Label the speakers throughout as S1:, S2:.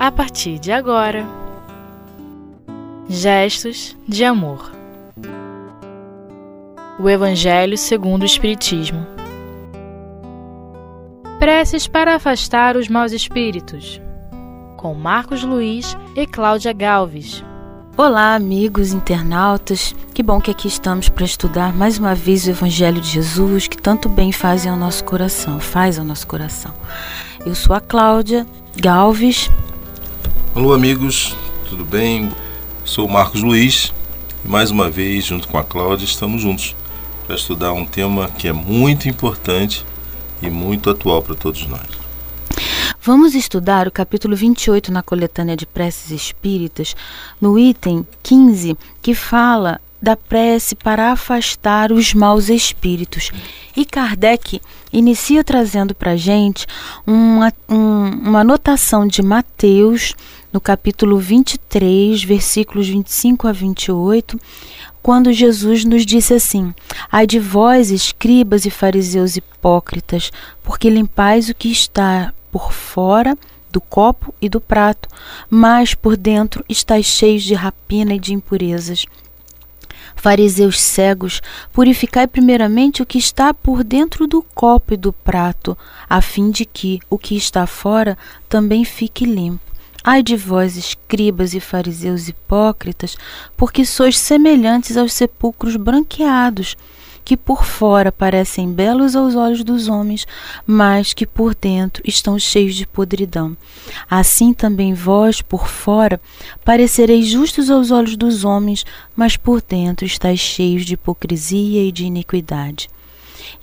S1: a partir de agora. Gestos de amor. O Evangelho segundo o Espiritismo. Preces para afastar os maus espíritos. Com Marcos Luiz e Cláudia Galves.
S2: Olá, amigos internautas. Que bom que aqui estamos para estudar mais uma vez o Evangelho de Jesus, que tanto bem faz ao nosso coração, faz ao nosso coração. Eu sou a Cláudia Galves.
S3: Alô, amigos, tudo bem? Sou Marcos Luiz e mais uma vez, junto com a Cláudia, estamos juntos para estudar um tema que é muito importante e muito atual para todos nós.
S2: Vamos estudar o capítulo 28 na coletânea de preces espíritas, no item 15, que fala da prece para afastar os maus espíritos. E Kardec inicia trazendo para a gente uma, um, uma anotação de Mateus, no capítulo 23, versículos 25 a 28, quando Jesus nos disse assim: Ai de vós, escribas e fariseus hipócritas, porque limpais o que está por fora do copo e do prato, mas por dentro estáis cheios de rapina e de impurezas. Fariseus cegos, purificai primeiramente o que está por dentro do copo e do prato, a fim de que o que está fora também fique limpo. Ai de vós, escribas e fariseus hipócritas, porque sois semelhantes aos sepulcros branqueados, que por fora parecem belos aos olhos dos homens, mas que por dentro estão cheios de podridão. Assim também vós, por fora, parecereis justos aos olhos dos homens, mas por dentro estáis cheios de hipocrisia e de iniquidade.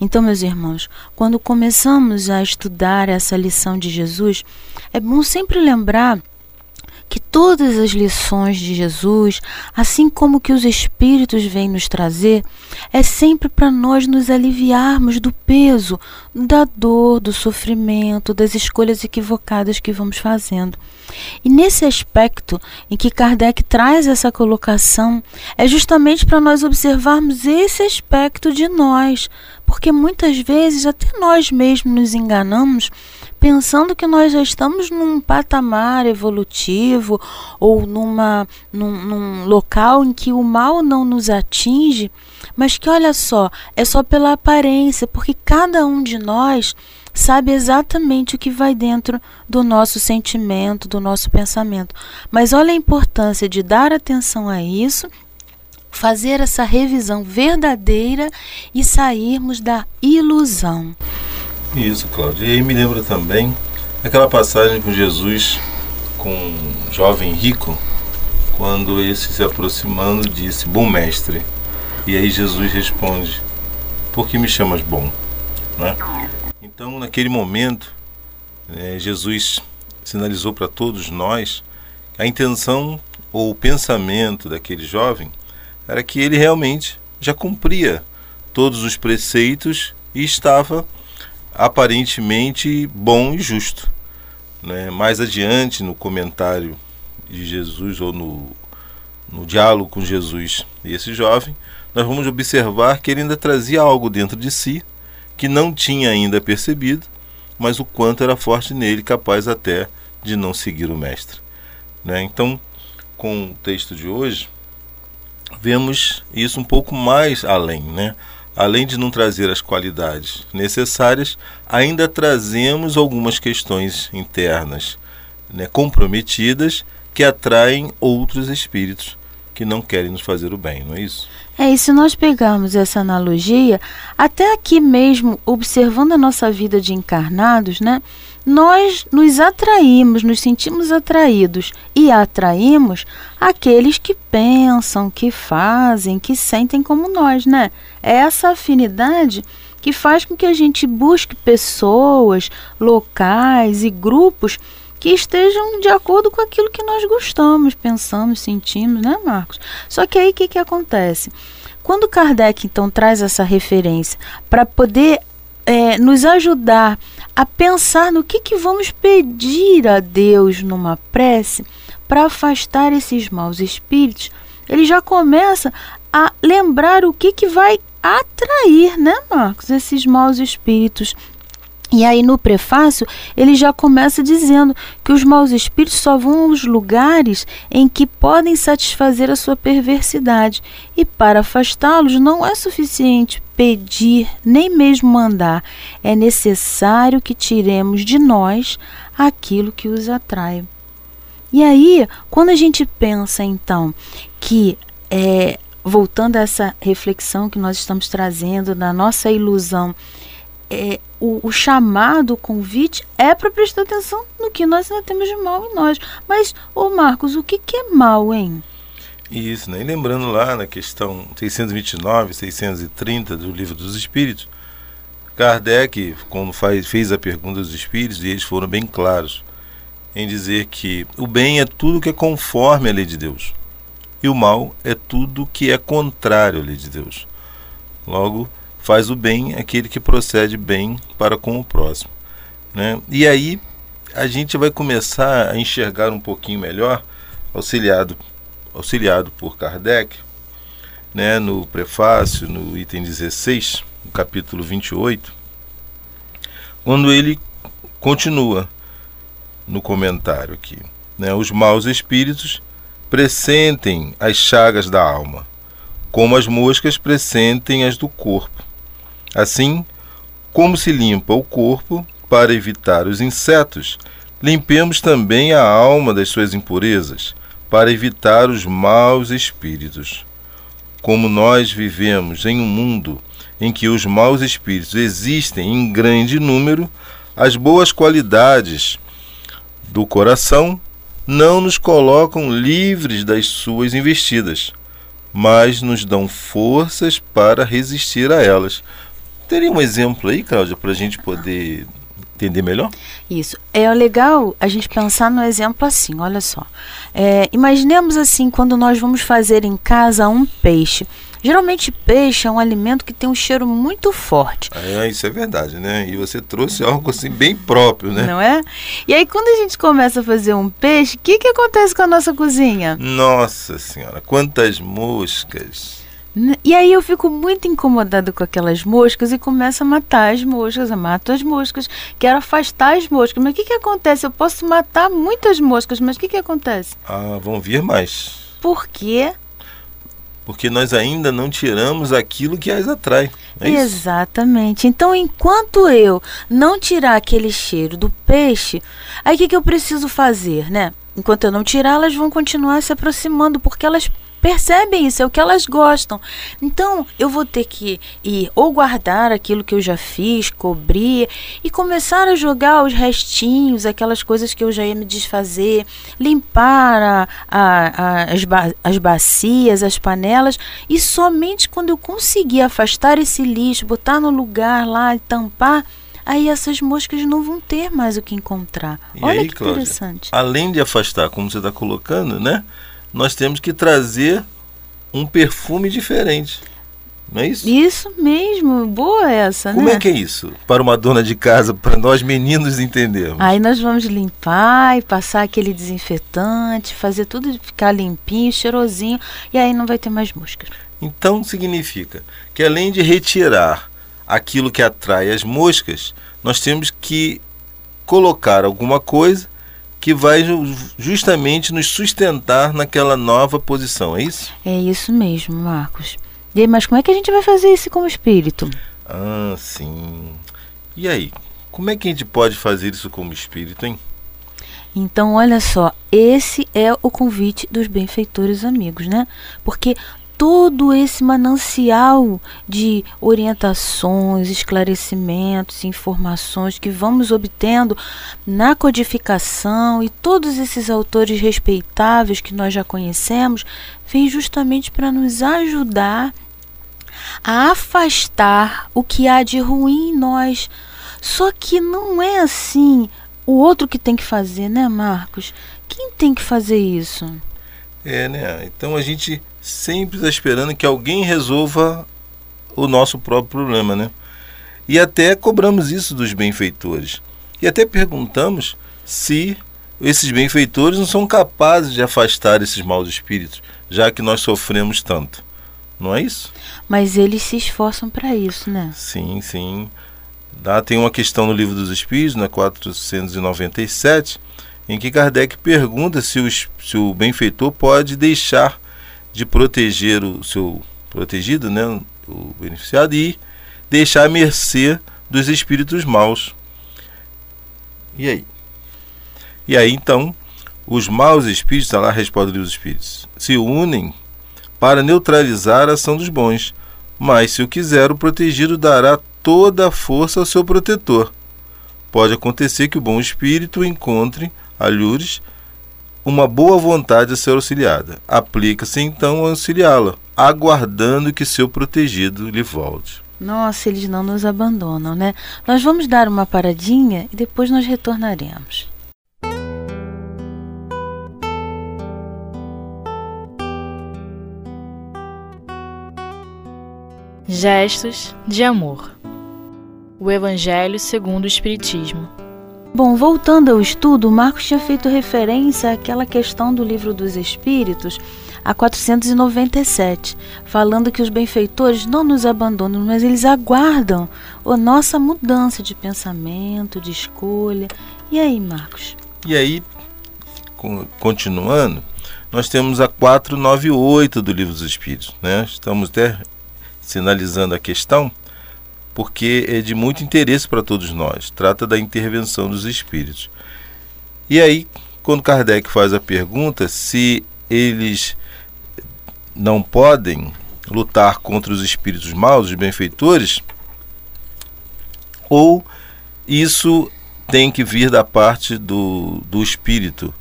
S2: Então, meus irmãos, quando começamos a estudar essa lição de Jesus, é bom sempre lembrar que todas as lições de Jesus, assim como que os Espíritos vêm nos trazer, é sempre para nós nos aliviarmos do peso, da dor, do sofrimento, das escolhas equivocadas que vamos fazendo. E nesse aspecto em que Kardec traz essa colocação, é justamente para nós observarmos esse aspecto de nós, porque muitas vezes até nós mesmos nos enganamos pensando que nós já estamos num patamar evolutivo ou numa, num, num local em que o mal não nos atinge, mas que olha só, é só pela aparência, porque cada um de nós sabe exatamente o que vai dentro do nosso sentimento, do nosso pensamento. Mas olha a importância de dar atenção a isso fazer essa revisão verdadeira e sairmos da ilusão.
S3: Isso, Cláudia. E aí me lembra também aquela passagem com Jesus com um jovem rico, quando esse se aproximando disse: Bom mestre. E aí Jesus responde: Por que me chamas bom? Né? Então, naquele momento, é, Jesus sinalizou para todos nós a intenção ou o pensamento daquele jovem era que ele realmente já cumpria todos os preceitos e estava aparentemente bom e justo. Né? Mais adiante, no comentário de Jesus ou no, no diálogo com Jesus e esse jovem, nós vamos observar que ele ainda trazia algo dentro de si que não tinha ainda percebido, mas o quanto era forte nele, capaz até de não seguir o Mestre. Né? Então, com o texto de hoje, vemos isso um pouco mais além, né? Além de não trazer as qualidades necessárias, ainda trazemos algumas questões internas né, comprometidas que atraem outros espíritos que não querem nos fazer o bem, não é isso?
S2: É, e se nós pegarmos essa analogia, até aqui mesmo, observando a nossa vida de encarnados, né? Nós nos atraímos, nos sentimos atraídos e atraímos aqueles que pensam, que fazem, que sentem como nós, né? É essa afinidade que faz com que a gente busque pessoas, locais e grupos que estejam de acordo com aquilo que nós gostamos, pensamos, sentimos, né, Marcos? Só que aí o que, que acontece? Quando Kardec então traz essa referência para poder é, nos ajudar a pensar no que, que vamos pedir a Deus numa prece para afastar esses maus espíritos, ele já começa a lembrar o que, que vai atrair, né, Marcos, esses maus espíritos E aí no prefácio ele já começa dizendo que os maus espíritos só vão aos lugares em que podem satisfazer a sua perversidade. E para afastá-los não é suficiente pedir, nem mesmo mandar. É necessário que tiremos de nós aquilo que os atrai. E aí, quando a gente pensa então que é, voltando a essa reflexão que nós estamos trazendo da nossa ilusão é, o, o, chamado, o convite é para prestar atenção no que nós ainda temos de mal em nós. Mas, ô Marcos, o que, que é mal, hein?
S3: Isso, né? E lembrando lá na questão 629, 630 do Livro dos Espíritos, Kardec, quando faz, fez a pergunta dos Espíritos, e eles foram bem claros em dizer que o bem é tudo que é conforme a lei de Deus, e o mal é tudo que é contrário à lei de Deus. Logo, faz o bem aquele que procede bem para com o próximo. Né? E aí a gente vai começar a enxergar um pouquinho melhor, auxiliado, auxiliado por Kardec, né, no prefácio, no item 16, no capítulo 28, quando ele continua no comentário aqui. Né, os maus espíritos pressentem as chagas da alma, como as moscas pressentem as do corpo. Assim, como se limpa o corpo para evitar os insetos, limpemos também a alma das suas impurezas, para evitar os maus espíritos. Como nós vivemos em um mundo em que os maus espíritos existem em grande número, as boas qualidades do coração não nos colocam livres das suas investidas, mas nos dão forças para resistir a elas. Teria um exemplo aí, Cláudia, para a gente poder entender melhor?
S2: Isso. É legal a gente pensar no exemplo assim, olha só. É, imaginemos assim, quando nós vamos fazer em casa um peixe. Geralmente peixe é um alimento que tem um cheiro muito forte.
S3: É, isso é verdade, né? E você trouxe algo assim bem próprio, né?
S2: Não é? E aí quando a gente começa a fazer um peixe, o que, que acontece com a nossa cozinha?
S3: Nossa senhora, quantas moscas!
S2: E aí eu fico muito incomodado com aquelas moscas e começo a matar as moscas, eu mato as moscas, quero afastar as moscas. Mas o que, que acontece? Eu posso matar muitas moscas, mas o que, que acontece?
S3: Ah, vão vir mais.
S2: Por quê?
S3: Porque nós ainda não tiramos aquilo que as atrai. É
S2: Exatamente. Então, enquanto eu não tirar aquele cheiro do peixe, aí o que, que eu preciso fazer, né? Enquanto eu não tirar, elas vão continuar se aproximando, porque elas percebem isso, é o que elas gostam. Então, eu vou ter que ir ou guardar aquilo que eu já fiz, cobrir e começar a jogar os restinhos, aquelas coisas que eu já ia me desfazer, limpar a, a, a, as, ba as bacias, as panelas e somente quando eu conseguir afastar esse lixo, botar no lugar lá e tampar, aí essas moscas não vão ter mais o que encontrar.
S3: E Olha aí, que Cláudia, interessante. Além de afastar, como você está colocando, né? Nós temos que trazer um perfume diferente. Não é isso?
S2: Isso mesmo, boa essa,
S3: Como
S2: né?
S3: Como é que é isso? Para uma dona de casa, para nós meninos entendermos.
S2: Aí nós vamos limpar e passar aquele desinfetante, fazer tudo ficar limpinho, cheirosinho, e aí não vai ter mais moscas.
S3: Então significa que além de retirar aquilo que atrai as moscas, nós temos que colocar alguma coisa que vai justamente nos sustentar naquela nova posição, é isso?
S2: É isso mesmo, Marcos. E, mas como é que a gente vai fazer isso como espírito?
S3: Ah, sim. E aí, como é que a gente pode fazer isso como espírito, hein?
S2: Então, olha só, esse é o convite dos benfeitores amigos, né? Porque todo esse manancial de orientações, esclarecimentos, informações que vamos obtendo na codificação e todos esses autores respeitáveis que nós já conhecemos, vem justamente para nos ajudar a afastar o que há de ruim em nós. Só que não é assim o outro que tem que fazer, né, Marcos? Quem tem que fazer isso?
S3: É, né? Então a gente sempre está esperando que alguém resolva o nosso próprio problema, né? E até cobramos isso dos benfeitores. E até perguntamos se esses benfeitores não são capazes de afastar esses maus espíritos, já que nós sofremos tanto. Não é isso?
S2: Mas eles se esforçam para isso, né?
S3: Sim, sim. Tá? Tem uma questão no Livro dos Espíritos, na 497, em que Kardec pergunta se o, se o benfeitor pode deixar de proteger o seu protegido, né, o beneficiado, e deixar a mercê dos espíritos maus. E aí? E aí então, os maus espíritos, está lá a resposta dos espíritos, se unem para neutralizar a ação dos bons. Mas se o quiser, o protegido dará toda a força ao seu protetor. Pode acontecer que o bom espírito encontre, alhures, uma boa vontade a ser auxiliada. Aplica-se então a auxiliá-la, aguardando que seu protegido lhe volte.
S2: Nossa, eles não nos abandonam, né? Nós vamos dar uma paradinha e depois nós retornaremos.
S1: Gestos de amor. O Evangelho segundo o Espiritismo.
S2: Bom, voltando ao estudo, Marcos tinha feito referência àquela questão do livro dos Espíritos, a 497, falando que os benfeitores não nos abandonam, mas eles aguardam a nossa mudança de pensamento, de escolha. E aí, Marcos?
S3: E aí, continuando, nós temos a 498 do livro dos Espíritos, né? Estamos até sinalizando a questão, porque é de muito interesse para todos nós. Trata da intervenção dos espíritos. E aí, quando Kardec faz a pergunta se eles não podem lutar contra os espíritos maus, os benfeitores, ou isso tem que vir da parte do, do espírito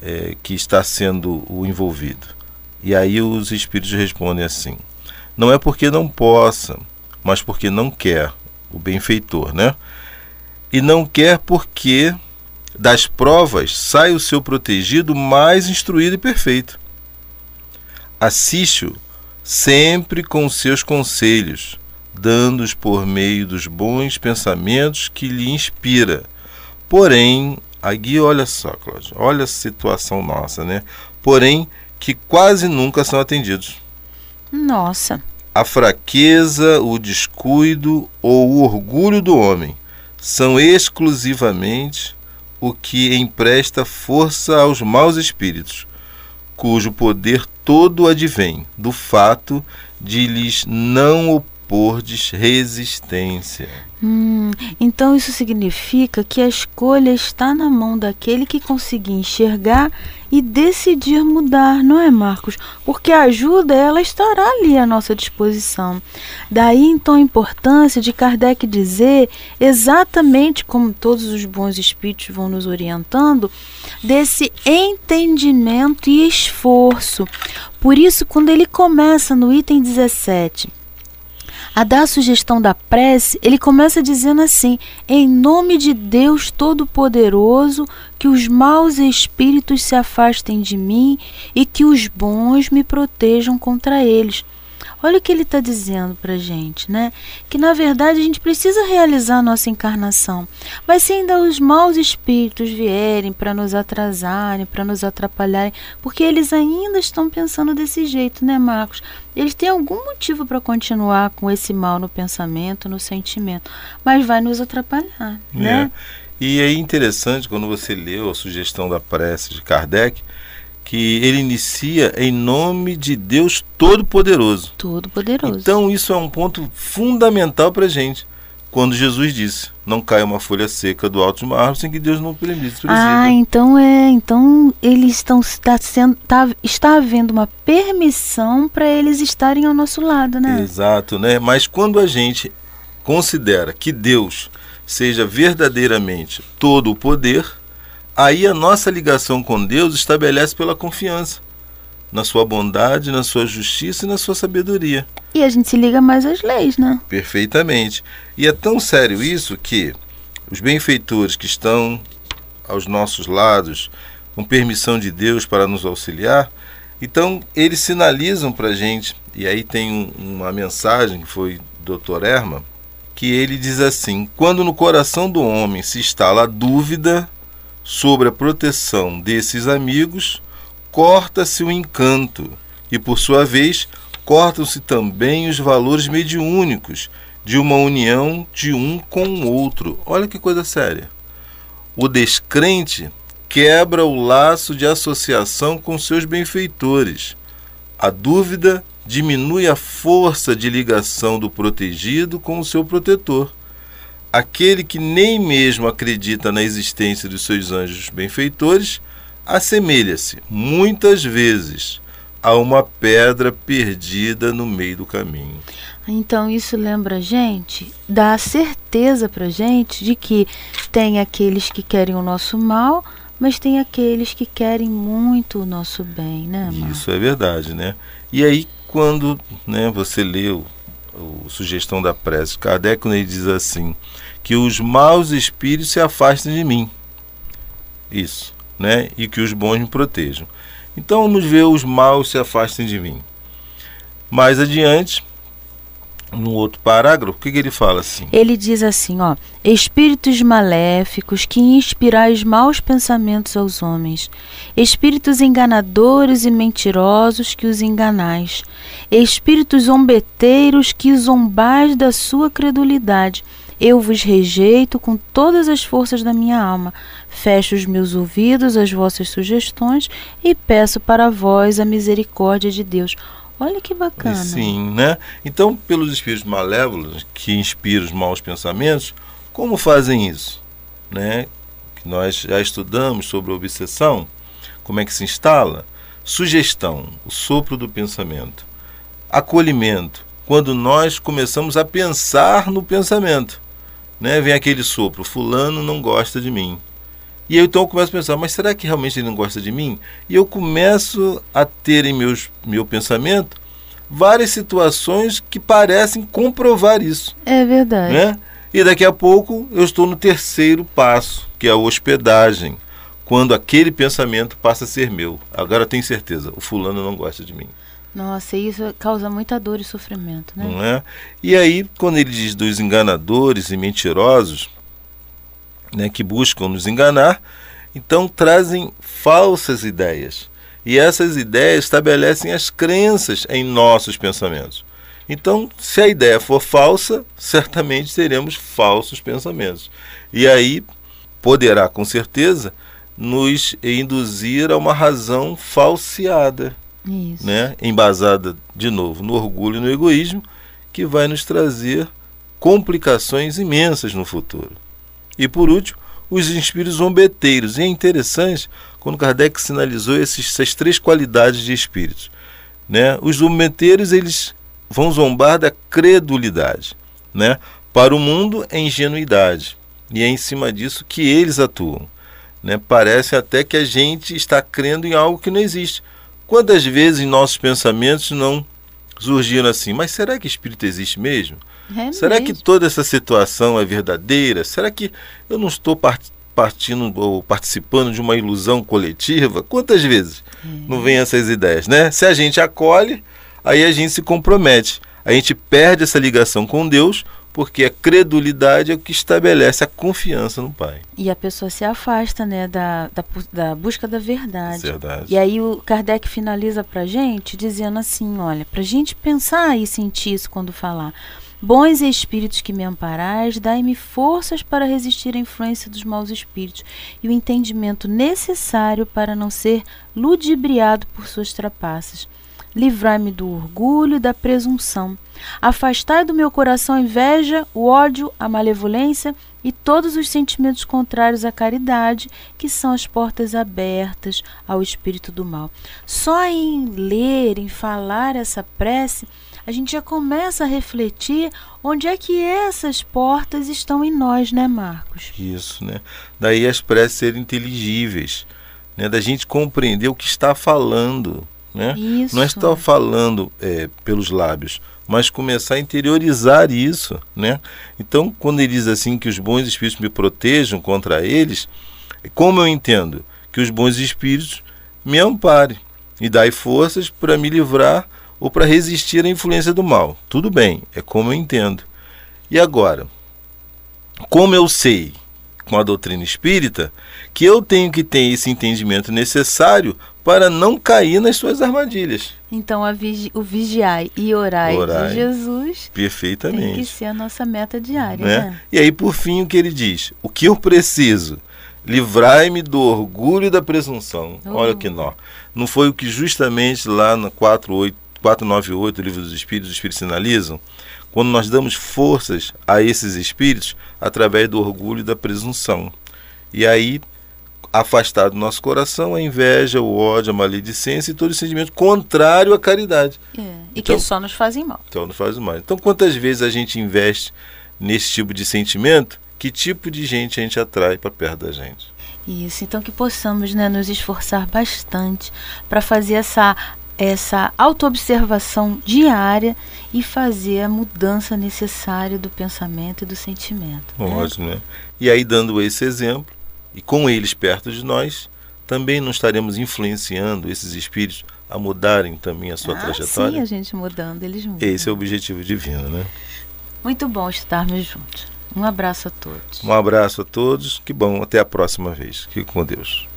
S3: é, que está sendo o envolvido. E aí os espíritos respondem assim: não é porque não possa, mas porque não quer, o benfeitor, né? E não quer porque das provas sai o seu protegido mais instruído e perfeito. Assiste-o sempre com seus conselhos, dando-os por meio dos bons pensamentos que lhe inspira. Porém, aqui olha só, Cláudio, olha a situação nossa, né? Porém, que quase nunca são atendidos.
S2: Nossa.
S3: A fraqueza, o descuido ou o orgulho do homem são exclusivamente o que empresta força aos maus espíritos, cujo poder todo advém do fato de lhes não opordes resistência.
S2: Hum, então isso significa que a escolha está na mão daquele que conseguir enxergar e decidir mudar, não é, Marcos? Porque a ajuda ela estará ali à nossa disposição. Daí então a importância de Kardec dizer, exatamente como todos os bons espíritos vão nos orientando, desse entendimento e esforço. Por isso, quando ele começa no item 17, a dar a sugestão da prece, ele começa dizendo assim: Em nome de Deus Todo-Poderoso, que os maus espíritos se afastem de mim e que os bons me protejam contra eles. Olha o que ele está dizendo para gente, né? Que na verdade a gente precisa realizar a nossa encarnação. Mas se ainda os maus espíritos vierem para nos atrasarem, para nos atrapalharem, porque eles ainda estão pensando desse jeito, né, Marcos? Eles têm algum motivo para continuar com esse mal no pensamento, no sentimento, mas vai nos atrapalhar, né?
S3: É. E é interessante quando você leu a sugestão da prece de Kardec, que ele inicia em nome de Deus Todo-Poderoso.
S2: Todo-Poderoso.
S3: Então isso é um ponto fundamental para a gente. Quando Jesus disse, não caia uma folha seca do alto de uma árvore sem que Deus não permita.
S2: Ah, então é, então eles estão está sendo tá, está havendo uma permissão para eles estarem ao nosso lado, né?
S3: Exato, né? Mas quando a gente considera que Deus seja verdadeiramente todo o poder, Aí a nossa ligação com Deus estabelece pela confiança na sua bondade, na sua justiça e na sua sabedoria.
S2: E a gente se liga mais às leis, né?
S3: Perfeitamente. E é tão sério isso que os benfeitores que estão aos nossos lados, com permissão de Deus para nos auxiliar, então eles sinalizam para a gente, e aí tem um, uma mensagem que foi do Dr. Erma, que ele diz assim: quando no coração do homem se instala a dúvida, sobre a proteção desses amigos, corta-se o encanto e, por sua vez, cortam-se também os valores mediúnicos de uma união de um com o outro. Olha que coisa séria. O descrente quebra o laço de associação com seus benfeitores. A dúvida diminui a força de ligação do protegido com o seu protetor. Aquele que nem mesmo acredita na existência dos seus anjos benfeitores assemelha-se, muitas vezes, a uma pedra perdida no meio do caminho.
S2: Então isso lembra a gente, dá a certeza para gente de que tem aqueles que querem o nosso mal, mas tem aqueles que querem muito o nosso bem, né, Marcos?
S3: Isso é verdade, né? E aí quando né, você leu o Sugestão da Prece, Kardec ele diz assim, que os maus espíritos se afastem de mim. Isso, né? E que os bons me protejam. Então vamos ver os maus se afastem de mim. Mais adiante, no outro parágrafo, o que, que, ele fala assim?
S2: Ele diz assim, ó: Espíritos maléficos que inspirais maus pensamentos aos homens, espíritos enganadores e mentirosos que os enganais, espíritos zombeteiros que zombais da sua credulidade. Eu vos rejeito com todas as forças da minha alma. Fecho os meus ouvidos às vossas sugestões e peço para vós a misericórdia de Deus. Olha que bacana.
S3: Sim, né? Então, pelos espíritos malévolos que inspiram os maus pensamentos, como fazem isso? Né? Nós já estudamos sobre a obsessão, como é que se instala? Sugestão, o sopro do pensamento. Acolhimento, quando nós começamos a pensar no pensamento. Né? Vem aquele sopro, fulano não gosta de mim. E eu então eu começo a pensar, mas será que realmente ele não gosta de mim? E eu começo a ter em meus, meu pensamento várias situações que parecem comprovar isso.
S2: É verdade.
S3: Né? E daqui a pouco eu estou no terceiro passo, que é a hospedagem, quando aquele pensamento passa a ser meu. Agora eu tenho certeza, o fulano não gosta de mim.
S2: Nossa, isso causa muita dor e sofrimento, né?
S3: Não é? E aí, quando ele diz dos enganadores e mentirosos, né, que buscam nos enganar, então trazem falsas ideias. E essas ideias estabelecem as crenças em nossos pensamentos. Então, se a ideia for falsa, certamente teremos falsos pensamentos. E aí poderá, com certeza, nos induzir a uma razão falseada,
S2: Isso.
S3: né? embasada, de novo, no orgulho e no egoísmo, que vai nos trazer complicações imensas no futuro. E por último, os espíritos zombeteiros. E é interessante quando Kardec sinalizou esses, essas três qualidades de espíritos. Né? Os zombeteiros eles vão zombar da credulidade. Né? Para o mundo é ingenuidade. E é em cima disso que eles atuam. Né? Parece até que a gente está crendo em algo que não existe. Quantas vezes em nossos pensamentos não surgiram assim, mas será que espírito existe mesmo?
S2: É
S3: Será
S2: mesmo.
S3: que toda essa situação é verdadeira? Será que eu não estou partindo ou participando de uma ilusão coletiva? Quantas vezes
S2: É.
S3: não vem essas ideias, né? Se a gente acolhe, aí a gente se compromete. A gente perde essa ligação com Deus, porque a credulidade é o que estabelece a confiança no Pai.
S2: E a pessoa se afasta, né, da, da, da busca da verdade.
S3: Verdade.
S2: E aí o Kardec finaliza pra gente dizendo assim, olha, pra gente pensar e sentir isso quando falar. Bons espíritos que me amparais, dai-me forças para resistir à influência dos maus espíritos e o entendimento necessário para não ser ludibriado por suas trapaças. Livrai-me do orgulho e da presunção. Afastai do meu coração a inveja, o ódio, a malevolência e todos os sentimentos contrários à caridade, que são as portas abertas ao espírito do mal. Só em ler, em falar essa prece, a gente já começa a refletir onde é que essas portas estão em nós, né, Marcos?
S3: Isso, né? Daí as preces serem inteligíveis, né? Da gente compreender o que está falando, né?
S2: Isso.
S3: Não é estar falando é, pelos lábios, mas começar a interiorizar isso, né? Então, quando ele diz assim que os bons espíritos me protejam contra eles, como eu entendo que os bons espíritos me amparem e dai forças para me livrar ou para resistir à influência do mal. Tudo bem, é como eu entendo. E agora, como eu sei com a doutrina espírita que eu tenho que ter esse entendimento necessário para não cair nas suas armadilhas.
S2: Então vigi o vigiai e orai, orai, de Jesus
S3: perfeitamente.
S2: tem que ser a nossa meta diária. Né? né?
S3: E aí, por fim, o que ele diz? O que eu preciso? Livrai-me do orgulho e da presunção. Oh. Olha que nó. Não foi o que justamente lá no 48, 498, o livro dos Espíritos, os Espíritos sinalizam? Quando nós damos forças a esses espíritos através do orgulho e da presunção. E aí afastar do nosso coração a inveja, o ódio, a maledicência e todo sentimento contrário à caridade.
S2: É, e então, que só nos fazem mal.
S3: Então nos fazem mal. Então quantas vezes a gente investe nesse tipo de sentimento, que tipo de gente a gente atrai para perto da gente?
S2: Isso, então que possamos né, nos esforçar bastante para fazer essa essa autoobservação diária e fazer a mudança necessária do pensamento e do sentimento.
S3: Né? Ótimo, né? E aí, dando esse exemplo, e com eles perto de nós, também não estaremos influenciando esses espíritos a mudarem também a sua
S2: ah,
S3: trajetória?
S2: Sim, a gente mudando, eles mudam.
S3: Esse é o objetivo divino, né?
S2: Muito bom estarmos juntos. Um abraço a todos.
S3: Um abraço a todos. Que bom. Até a próxima vez. Fique com Deus.